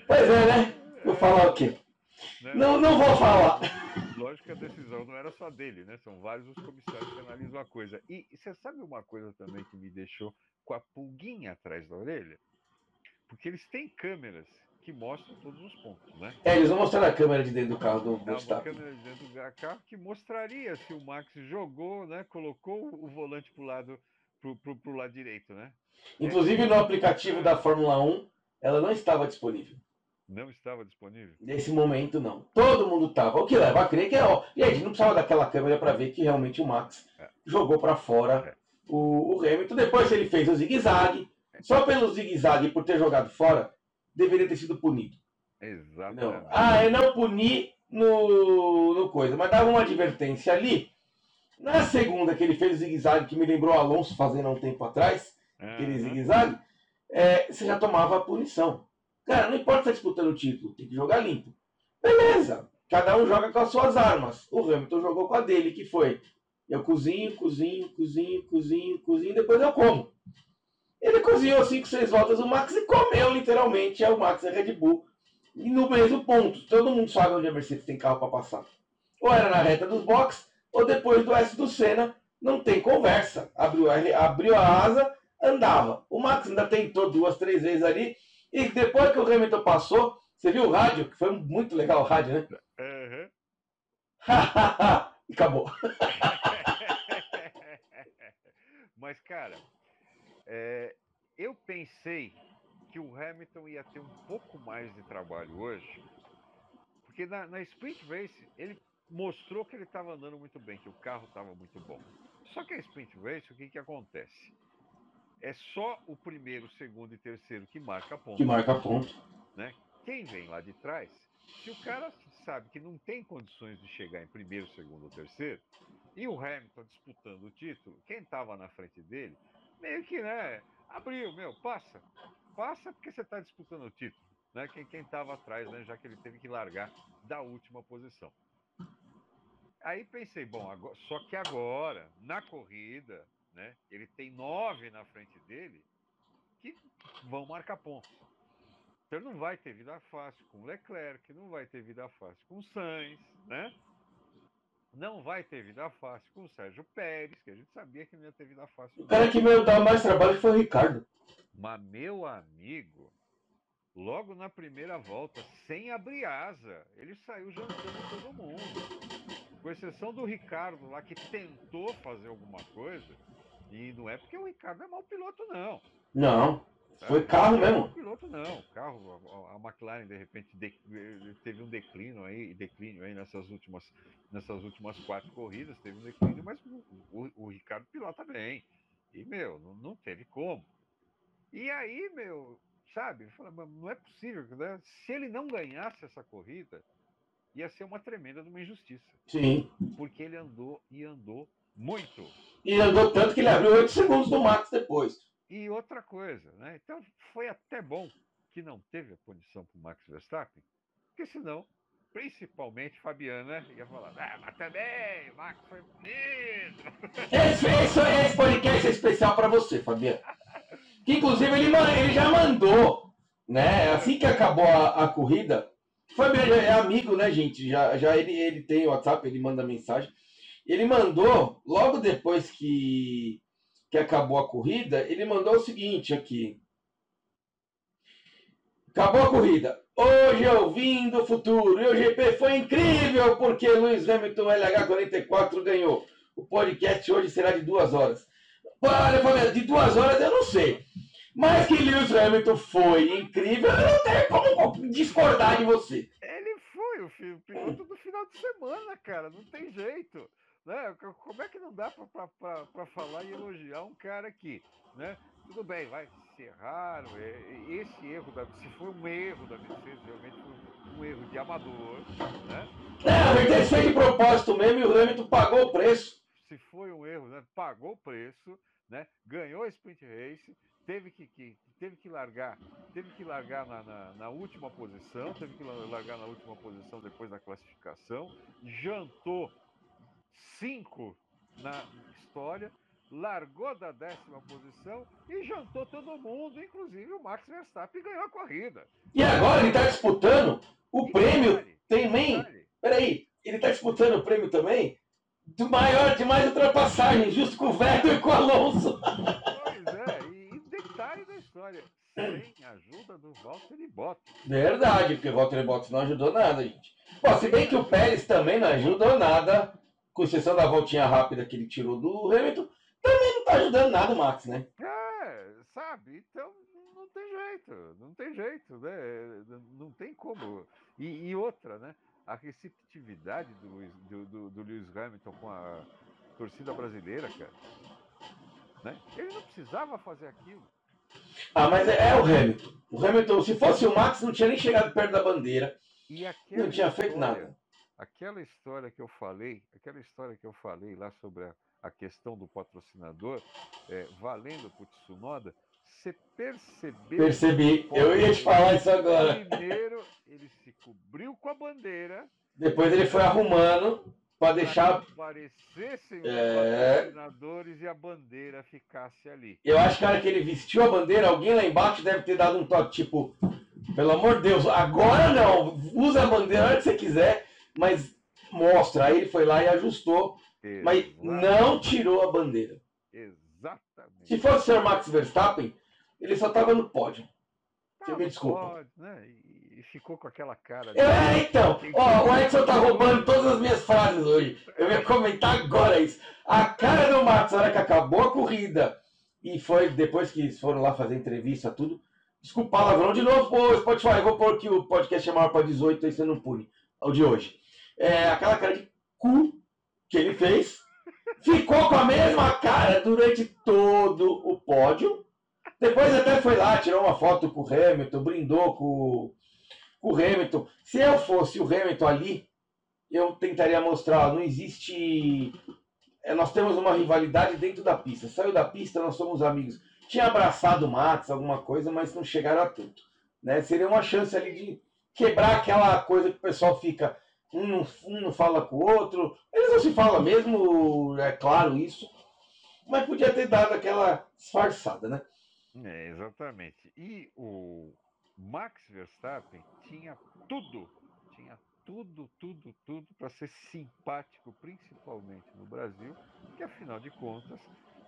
Pois é, né? Vou falar o quê? Né? Não, não vou falar. Lógico que a decisão não era só dele, né? São vários os comissários que analisam a coisa. E você sabe uma coisa também que me deixou com a pulguinha atrás da orelha? Porque eles têm câmeras que mostram todos os pontos, né? É, eles vão mostrar a câmera de dentro do carro do Verstappen. câmera de dentro do carro que mostraria se o Max jogou, né? Colocou o volante pro lado, pro, pro, pro lado direito, né? Inclusive no aplicativo da Fórmula 1, ela não estava disponível. Não estava disponível. Nesse momento, não. Todo mundo tava. O que leva a crer que é ó. E a gente não precisava daquela câmera para ver que realmente o Max É. jogou para fora o, o Hamilton. Depois ele fez o zigue-zague. Só pelo zigue-zague, por ter jogado fora, deveria ter sido punido. Exatamente. Não. Ah, eu não puni no, no coisa, mas dava uma advertência ali. Na segunda que ele fez o zigue-zague, que me lembrou o Alonso fazendo há um tempo atrás, aquele zigue-zague, é, você já tomava a punição. Cara, não importa se tá disputando o título, tem que jogar limpo. Beleza, cada um joga com as suas armas. O Hamilton jogou com a dele, que foi eu cozinho, cozinho, cozinho, cozinho, cozinho, depois eu como. Ele cozinhou 5, 6 voltas o Max e comeu literalmente é o Max a Red Bull. E no mesmo ponto, todo mundo sabe onde a Mercedes tem carro para passar. Ou era na reta dos boxes, ou depois do S do Senna, não tem conversa. Abriu abriu a asa, andava. O Max ainda tentou duas, três vezes ali. E depois que o Hamilton passou, você viu o rádio, que foi muito legal o rádio, né? Aham. e acabou. Mas, cara, é, eu pensei que o Hamilton ia ter um pouco mais de trabalho hoje, porque na, na Sprint Race ele mostrou que ele estava andando muito bem, que o carro estava muito bom. Só que a Sprint Race, o que, que acontece? É só o primeiro, segundo e terceiro que marca ponto. Que marca ponto. né? Quem vem lá de trás, se o cara sabe que não tem condições de chegar em primeiro, segundo ou terceiro, e o Hamilton disputando o título, quem estava na frente dele, meio que, né, abriu, meu, passa. Passa porque você está disputando o título, né? Quem quem estava atrás, né, já que ele teve que largar da última posição. Aí pensei, bom, agora- só que agora, na corrida, né, ele tem nove na frente dele que vão marcar pontos. Então ele não vai ter vida fácil com o Leclerc, não vai ter vida fácil com o Sainz, né? Não vai ter vida fácil com o Sérgio Pérez, que a gente sabia que não ia ter vida fácil. O cara que me dá mais trabalho foi o Ricardo. Mas, meu amigo, logo na primeira volta, sem abrir asa, ele saiu jantando todo mundo. Com exceção do Ricardo lá, que tentou fazer alguma coisa. E não é porque o Ricardo é mau piloto, não. Não, tá? Foi carro Não é mesmo. mau piloto, não. Carro, a, a McLaren, de repente, de- teve um declínio aí, declínio aí nessas últimas, nessas últimas quatro corridas, teve um declínio, mas o, o- o Ricardo pilota bem. E, meu, não, não teve como. E aí, meu, sabe, eu falei, "Mas não é possível, né? Se ele não ganhasse essa corrida, ia ser uma tremenda de uma injustiça. sim. Porque ele andou e andou muito. E andou tanto que ele abriu 8 segundos do Max depois. E outra coisa, né? Então foi até bom que não teve a punição para o Max Verstappen, porque senão, principalmente Fabiana ia falar, ah, mas também, o Max foi bonito. Esse, esse, esse podcast é especial pra você, Fabiano. Que inclusive ele, ele já mandou, né? Assim que acabou a, a corrida, Fabiano é amigo, né, gente? Já, já ele, ele tem o WhatsApp, ele manda mensagem. Ele mandou, logo depois que, que acabou a corrida, ele mandou o seguinte aqui. Acabou a corrida. Hoje eu vim do futuro. E o GP foi incrível porque Lewis Hamilton LH44 ganhou. O podcast hoje será de duas horas. Olha, Fabiano, de duas horas eu não sei. Mas que Lewis Hamilton foi incrível, eu não tenho como discordar de você. Ele foi o piloto do final de semana, cara, não tem jeito. Né? Como é que não dá para falar e elogiar um cara aqui? Né? Tudo bem, vai, se erraram. É, esse erro, da, se foi um erro da Mercedes, realmente foi um erro de amador. Né? É, a Mercedes fez de propósito mesmo e o Hamilton pagou o preço. Se foi um erro, né? pagou o preço, né? ganhou a sprint race, teve que, que, teve que largar, teve que largar na, na, na, última posição, teve que largar na última posição depois da classificação, jantou cinco na história, largou da décima posição e jantou todo mundo, inclusive o Max Verstappen ganhou a corrida. E agora ele está disputando o e prêmio detalhe, também. Peraí, ele está disputando o prêmio também do maior de mais ultrapassagem, justo com o Vettel e com o Alonso. Pois é, e detalhe da história, sem ajuda do Valtteri Bottas. Verdade, porque o Valtteri Bottas não ajudou nada, gente. Bom, se bem que o Pérez também não ajudou nada, com exceção da voltinha rápida que ele tirou do Hamilton, também não tá ajudando nada o Max, né? É, sabe? Então não tem jeito, não tem jeito, né? Não tem como. E, e outra, né? a receptividade do, Lewis, do, do, do Lewis Hamilton com a torcida brasileira, cara. Né? Ele não precisava fazer aquilo. Ah, mas é, é, o Hamilton. O Hamilton, se fosse o Max, não tinha nem chegado perto da bandeira. não tinha feito nada. Aquela história que eu falei, aquela história que eu falei lá sobre a, a questão do patrocinador, é, valendo para o Tsunoda, você percebeu? Percebi. Eu ia te falar isso agora. Primeiro, ele se cobriu com a bandeira. Depois ele foi arrumando para deixar. Aparecessem é... os patrocinadores e a bandeira ficasse ali. Eu acho que a hora que ele vestiu a bandeira, alguém lá embaixo deve ter dado um toque, tipo, pelo amor de Deus, agora não, usa a bandeira a hora que você quiser, mas mostra. Aí ele foi lá e ajustou, mas não tirou a bandeira. Exatamente. Se fosse o Sr. Max Verstappen, ele só tava no pódio. Você me desculpa. Né? E ficou com aquela cara. É, então. Ó, o Edson tá roubando todas as minhas frases hoje. Eu ia comentar agora isso. A cara do Max, na hora que acabou a corrida, e foi depois que eles foram lá fazer entrevista, tudo. Desculpa, palavrão de novo, pô, Spotify. Eu vou pôr que o podcast é maior para 18, aí você não pune. O de hoje. É aquela cara de cu que ele fez. Ficou com a mesma cara durante todo o pódio. Depois até foi lá, tirou uma foto com o Hamilton, brindou com, com o Hamilton. Se eu fosse o Hamilton ali, eu tentaria mostrar, não existe. É, nós temos uma rivalidade dentro da pista. Saiu da pista, nós somos amigos. Tinha abraçado o Max, alguma coisa, mas não chegaram a tanto. Né? Seria uma chance ali de quebrar aquela coisa que o pessoal fica. Um não, um não fala com o outro. Eles não se falam mesmo, é claro isso. Mas podia ter dado aquela disfarçada, né? É, exatamente. E o Max Verstappen tinha tudo, tinha tudo, tudo, tudo para ser simpático, principalmente no Brasil, que afinal de contas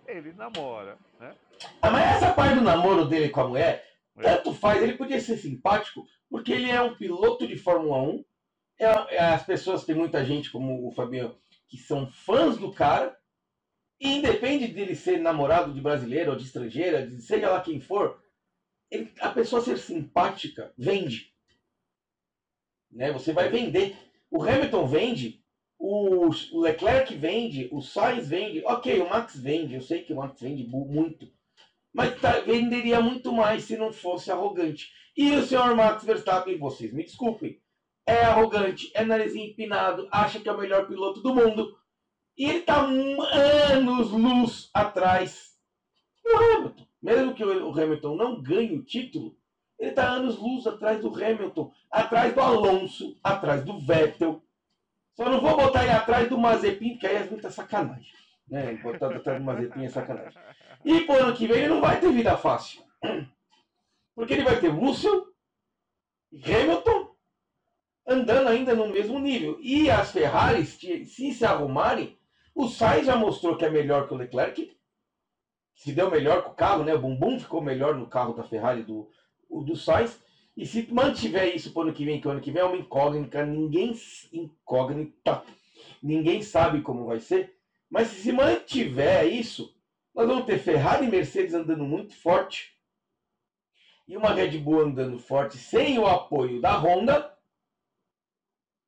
ele namora, né? Ah, mas essa parte do namoro dele com a mulher, é. tanto faz, ele podia ser simpático, porque ele é um piloto de Fórmula 1. É, é, as pessoas, tem muita gente, como o Fabiano, que são fãs do cara, e independe dele ser namorado de brasileiro ou de estrangeira, de seja lá quem for, ele, a pessoa ser simpática vende. Né? Você vai vender. O Hamilton vende, o Leclerc vende, o Sainz vende. Ok, o Max vende, eu sei que o Max vende muito. Mas tá, venderia muito mais se não fosse arrogante. E o senhor Max Verstappen, vocês me desculpem, é arrogante, é narizinho empinado, acha que é o melhor piloto do mundo e ele está anos luz atrás do Hamilton. Mesmo que o Hamilton não ganhe o título, ele está anos luz atrás do Hamilton, atrás do Alonso, atrás do Vettel. Só não vou botar ele atrás do Mazepin, porque aí é muita sacanagem. Né? Botar atrás do Mazepin é sacanagem. E por ano que vem ele não vai ter vida fácil. Porque ele vai ter Russell, Hamilton andando ainda no mesmo nível. E as Ferraris, se se arrumarem, o Sainz já mostrou que é melhor que o Leclerc. Se deu melhor com o carro, né? O bumbum ficou melhor no carro da Ferrari do, do Sainz. E se mantiver isso para o ano que vem, que o ano que vem é uma incógnita, ninguém incógnita, ninguém sabe como vai ser. Mas se mantiver isso, nós vamos ter Ferrari e Mercedes andando muito forte e uma Red Bull andando forte sem o apoio da Honda,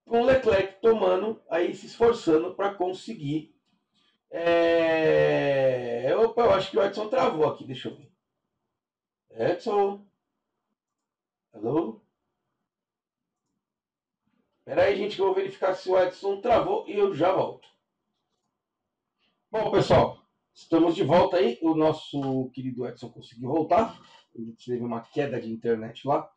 com o Leclerc tomando aí se esforçando para conseguir acho que o Edson travou aqui, deixa eu ver. Edson. Alô? Pera aí, gente, que eu vou verificar se o Edson travou e eu já volto. Bom, pessoal, estamos de volta aí. O nosso querido Edson conseguiu voltar. Ele teve uma queda de internet lá.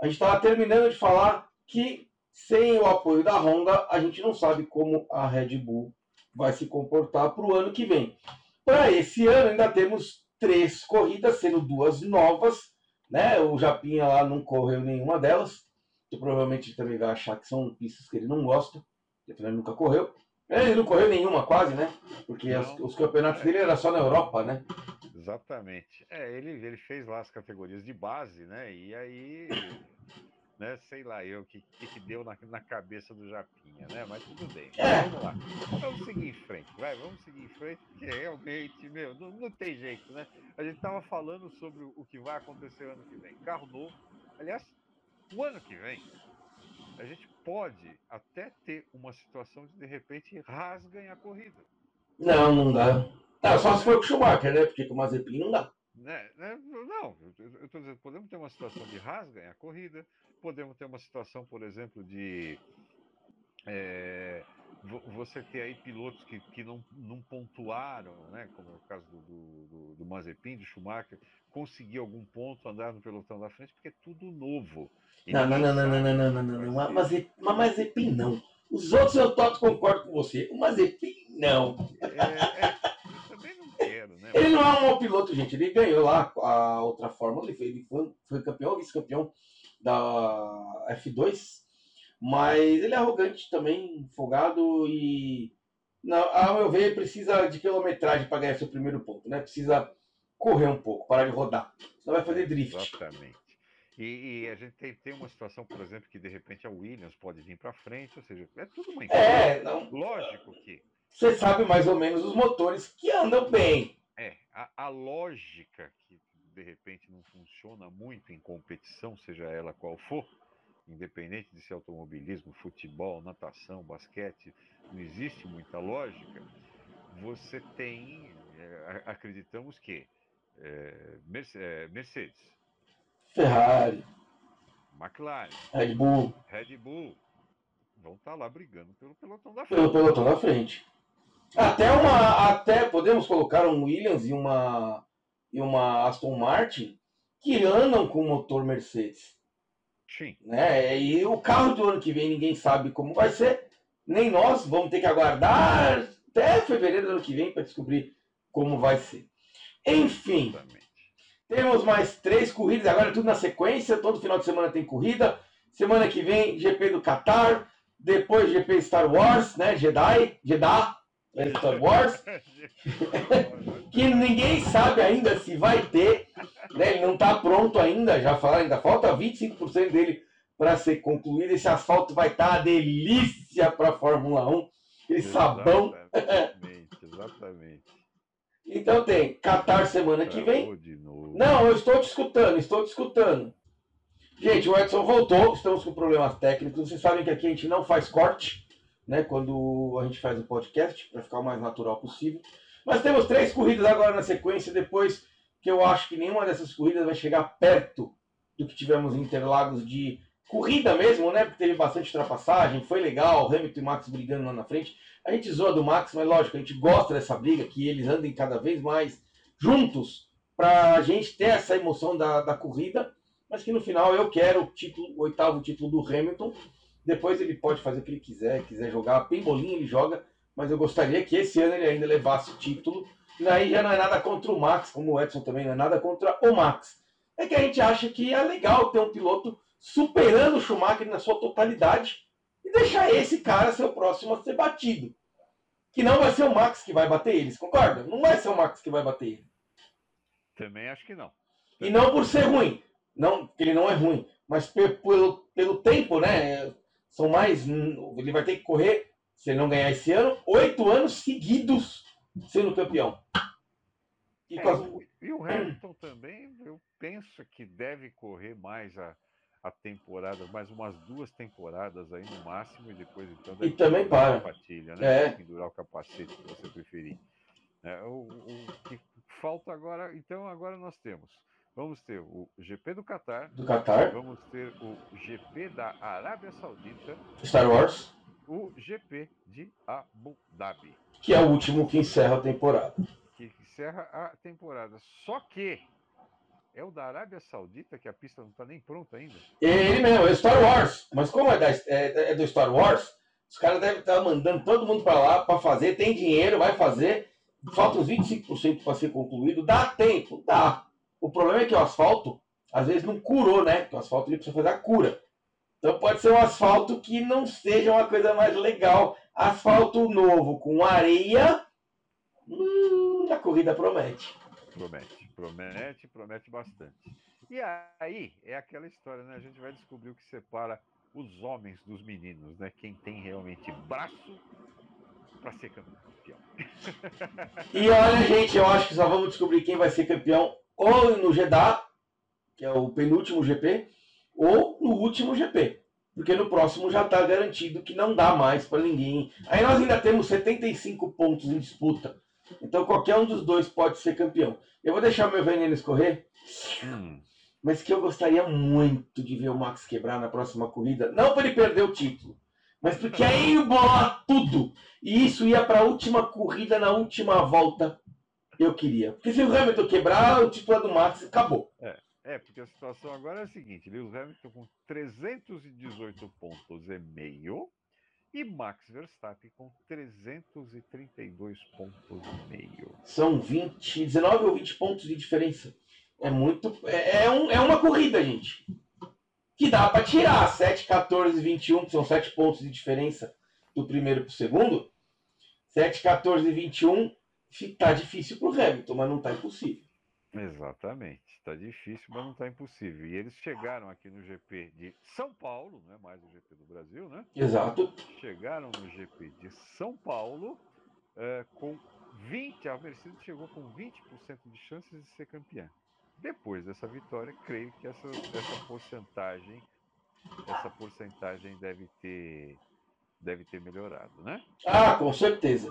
A gente estava terminando de falar que sem o apoio da Honda, a gente não sabe como a Red Bull vai se comportar para o ano que vem. Para esse ano, ainda temos três corridas, sendo duas novas. Né? O Japinha lá não correu nenhuma delas. Que provavelmente ele também vai achar que são pistas que ele não gosta. Ele também nunca correu. Ele não correu nenhuma quase, né? Porque os, os, campeonatos dele era só na Europa, né? Exatamente. É, ele, ele fez lá as categorias de base, né? E aí né? Sei lá eu o que, que, deu na, na cabeça do Japinha, né? Mas tudo bem. É. Vamos lá. Vamos seguir em frente, vai, vamos seguir em frente, porque realmente, meu, não, não tem jeito, né? A gente tava falando sobre o que vai acontecer ano que vem. Carro novo. Aliás, o ano que vem, a gente pode até ter uma situação de de repente rasguem a corrida. Não, não dá. Tá, só se for com o Schumacher, né? Porque com o Mazepin não dá. Né, né? Não, eu estou dizendo, podemos ter uma situação de rasga a corrida, podemos ter uma situação, por exemplo, de é, você ter aí pilotos que, que não, não pontuaram, né, como é o caso do, do, do Mazepin, do Schumacher, conseguir algum ponto, andar no pelotão da frente, porque é tudo novo. Não, não, não, não, não, não, não, não, não, não, Mazepin, Mazepin não. Os outros eu toco concordo com você. O Mazepin não. É, é, eu também não quero, né? Ele não é um mau piloto, gente. Ele ganhou lá a outra fórmula, ele foi, ele foi, foi campeão, vice-campeão da F2, mas ele é arrogante também, folgado e, não, ao meu ver, precisa de quilometragem para ganhar seu primeiro ponto, né? Precisa correr um pouco, parar de rodar, senão vai fazer drift. Exatamente. E, e, a gente tem, tem uma situação, por exemplo, que de repente a Williams pode vir para frente, ou seja, é tudo uma É, não. Lógico que. Você sabe mais ou menos os motores que andam bem. É, a, a lógica que de repente não funciona muito em competição, seja ela qual for, independente de ser automobilismo, futebol, natação, basquete, não existe muita lógica, você tem, é, acreditamos que é, Mercedes, Ferrari, McLaren, Red Bull, Red Bull. Vão estar tá lá brigando pelo pelotão da frente. Pelo pelotão da frente. Até uma, até podemos colocar um Williams e uma e uma Aston Martin que andam com motor Mercedes. Sim. Né? E o carro do ano que vem ninguém sabe como vai ser. Nem nós vamos ter que aguardar até fevereiro do ano que vem para descobrir como vai ser. Enfim, Exatamente. temos mais três corridas, agora tudo na sequência. Todo final de semana tem corrida. Semana que vem, GP do Qatar. Depois, GP Star Wars, né? Jedi, Jeddah. Star Wars, que ninguém sabe ainda se vai ter, né? ele não está pronto ainda, já falaram, ainda falta 25% dele para ser concluído. Esse asfalto vai estar tá delícia para a Fórmula 1, aquele sabão. Exatamente, exatamente. Então tem Qatar semana que vem. Não, eu estou te escutando, estou te escutando. Gente, o Edson voltou, estamos com problemas técnicos. Vocês sabem que aqui a gente não faz corte né, quando a gente faz o podcast, para ficar o mais natural possível. Nós temos três corridas agora na sequência, depois que eu acho que nenhuma dessas corridas vai chegar perto do que tivemos em Interlagos de corrida mesmo, né? Porque teve bastante ultrapassagem, foi legal, Hamilton e Max brigando lá na frente. A gente zoa do Max, mas lógico, a gente gosta dessa briga, que eles andem cada vez mais juntos para a gente ter essa emoção da, da corrida, mas que no final eu quero o título, o oitavo título do Hamilton, depois ele pode fazer o que ele quiser, quiser jogar pembolim, ele joga, mas eu gostaria que esse ano ele ainda levasse o título. E aí já não é nada contra o Max, como o Edson também não é nada contra o Max. É que a gente acha que é legal ter um piloto superando o Schumacher na sua totalidade e deixar esse cara ser o próximo a ser batido. Que não vai ser o Max que vai bater eles, concorda? Não vai ser o Max que vai bater ele. Também acho que não. E não por ser ruim, não, que ele não é ruim, mas pelo, pelo tempo, né? São mais. Ele vai ter que correr, se ele não ganhar esse ano, oito anos seguidos sendo campeão. E, é, as... e, o Hamilton também, eu penso que deve correr mais a, a temporada, mais umas duas temporadas aí no máximo, e depois então e também para. Patilha, né? É. Pendurar o capacete, se você preferir. É, o, o, que falta agora, então agora nós temos, vamos ter o GP do Catar, Do Qatar, vamos ter o GP da Arábia Saudita, Star Wars, o GP de Abu Dhabi, que é o último que encerra a temporada. que encerra a temporada. Só que é o da Arábia Saudita que a pista não está nem pronta ainda. Ele mesmo, é Star Wars. Mas como é, da- é- é do Star Wars, os caras devem estar mandando todo mundo para lá para fazer, tem dinheiro, vai fazer. Falta uns 25% para ser concluído. Dá tempo? Dá. O problema é que o asfalto, às vezes, não curou, né? Porque o asfalto ele precisa fazer a cura. Então pode ser um asfalto que não seja uma coisa mais legal. Asfalto novo com areia, hum, a corrida promete. Promete, promete, promete bastante. E aí é aquela história, né? A gente vai descobrir o que separa os homens dos meninos, né? Quem tem realmente braço para ser campeão. E olha, gente, eu acho que só vamos descobrir quem vai ser campeão ou no Jeddah, que é o penúltimo GP, ou no último GP. Porque no próximo já está garantido que não dá mais para ninguém. Aí nós ainda temos 75 pontos em disputa. Então qualquer um dos dois pode ser campeão. Eu vou deixar meu veneno escorrer, Hum, mas que eu gostaria muito de ver o Max quebrar na próxima corrida. Não para ele perder o título, mas porque aí ia bolar tudo. E isso ia para a última corrida, na última volta. Eu queria. Porque se o Hamilton quebrar, o título é do Max e acabou. é, porque a situação agora é a seguinte: Lewis Hamilton com 318 pontos e meio e Max Verstappen com 332 pontos e meio. São 20, 19 ou 20 pontos de diferença. É muito. É, é um- é uma corrida, gente. Que dá para tirar 7, 14, 21, que são 7 pontos de diferença do primeiro para o segundo. 7, 14 e 21 fi- tá difícil pro Hamilton, mas não tá impossível. Exatamente. Está difícil, mas não está impossível. E eles chegaram aqui no GP de São Paulo, não é mais o GP do Brasil, né? Exato. Chegaram no GP de São Paulo eh, com 20, a Mercedes chegou com 20% de chances de ser campeã. Depois dessa vitória, creio que essa, essa porcentagem, essa porcentagem deve ter, deve ter melhorado, né? Ah, com certeza.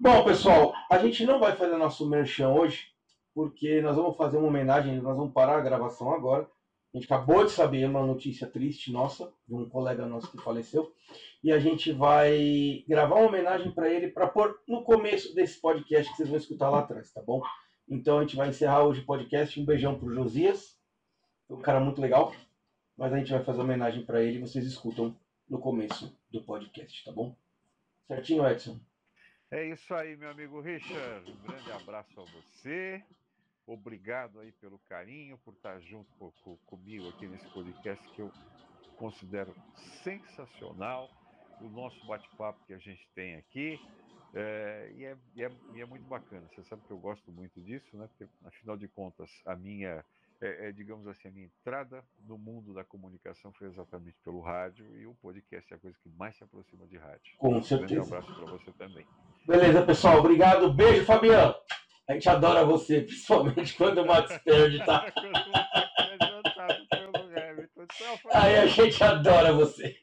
Bom, pessoal, a gente não vai fazer nosso merchan hoje, porque nós vamos fazer uma homenagem, nós vamos parar a gravação agora. A gente acabou de saber uma notícia triste nossa, de um colega nosso que faleceu, e a gente vai gravar uma homenagem para ele para pôr no começo desse podcast que vocês vão escutar lá atrás, tá bom? Então a gente vai encerrar hoje o podcast. Um beijão pro Josias, um cara muito legal, mas a gente vai fazer homenagem para ele vocês escutam no começo do podcast, tá bom? Certinho, Edson? É isso aí, meu amigo Richard. Um grande abraço a você. Obrigado aí pelo carinho, por estar junto co- co- comigo aqui nesse podcast que eu considero sensacional. O nosso bate-papo que a gente tem aqui. É, e, é, e é- e é muito bacana. Você sabe que eu gosto muito disso, né? Porque, afinal de contas, a minha, é, é, digamos assim, a minha entrada no mundo da comunicação foi exatamente pelo rádio e o podcast é a coisa que mais se aproxima de rádio. Com Um grande certeza. abraço para você também. Beleza, pessoal. Obrigado. Beijo, Fabiano. A gente adora você, principalmente quando o Max perde, tá? É Aí a gente adora você.